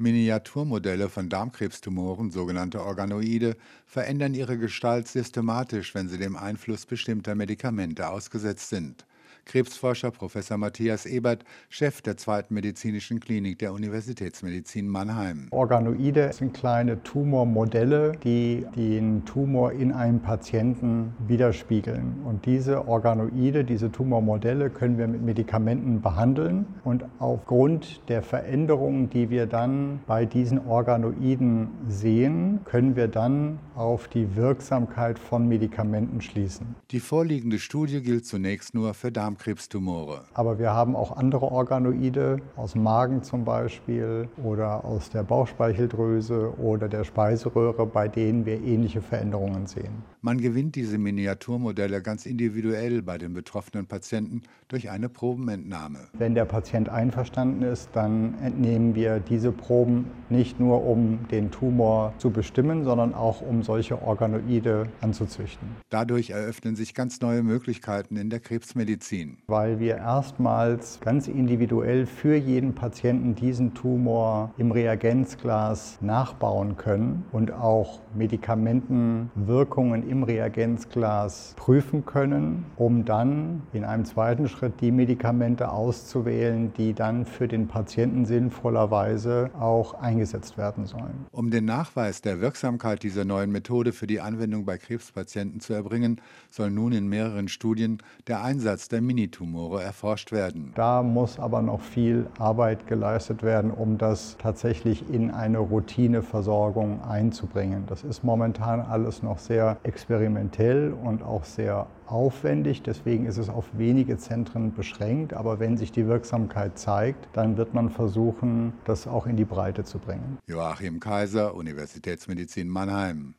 Miniaturmodelle von Darmkrebstumoren, sogenannte Organoide, verändern ihre Gestalt systematisch, wenn sie dem Einfluss bestimmter Medikamente ausgesetzt sind. Krebsforscher Professor Matthias Ebert, Chef der zweiten medizinischen Klinik der Universitätsmedizin Mannheim. Organoide sind kleine Tumormodelle, die den Tumor in einem Patienten widerspiegeln. Und diese Organoide, diese Tumormodelle können wir mit Medikamenten behandeln. Und aufgrund der Veränderungen, die wir dann bei diesen Organoiden sehen, können wir dann auf die Wirksamkeit von Medikamenten schließen. Die vorliegende Studie gilt zunächst nur für Darmkrebstumore. Aber wir haben auch andere Organoide, aus dem Magen zum Beispiel oder aus der Bauchspeicheldrüse oder der Speiseröhre, bei denen wir ähnliche Veränderungen sehen. Man gewinnt diese Miniaturmodelle ganz individuell bei den betroffenen Patienten durch eine Probenentnahme. Wenn der Patient einverstanden ist, dann entnehmen wir diese Proben nicht nur, um den Tumor zu bestimmen, sondern auch, um solche Organoide anzuzüchten. Dadurch eröffnen sich ganz neue Möglichkeiten in der Krebsmedizin ziehen. Weil wir erstmals ganz individuell für jeden Patienten diesen Tumor im Reagenzglas nachbauen können und auch Medikamentenwirkungen im Reagenzglas prüfen können, um dann in einem zweiten Schritt die Medikamente auszuwählen, die dann für den Patienten sinnvollerweise auch eingesetzt werden sollen. Um den Nachweis der Wirksamkeit dieser neuen Methode für die Anwendung bei Krebspatienten zu erbringen, soll nun in mehreren Studien der Einsatz der Minitumore erforscht werden. Da muss aber noch viel Arbeit geleistet werden, um das tatsächlich in eine Routineversorgung einzubringen. Das ist momentan alles noch sehr experimentell und auch sehr aufwendig. Deswegen ist es auf wenige Zentren beschränkt. Aber wenn sich die Wirksamkeit zeigt, dann wird man versuchen, das auch in die Breite zu bringen. Joachim Kaiser, Universitätsmedizin Mannheim.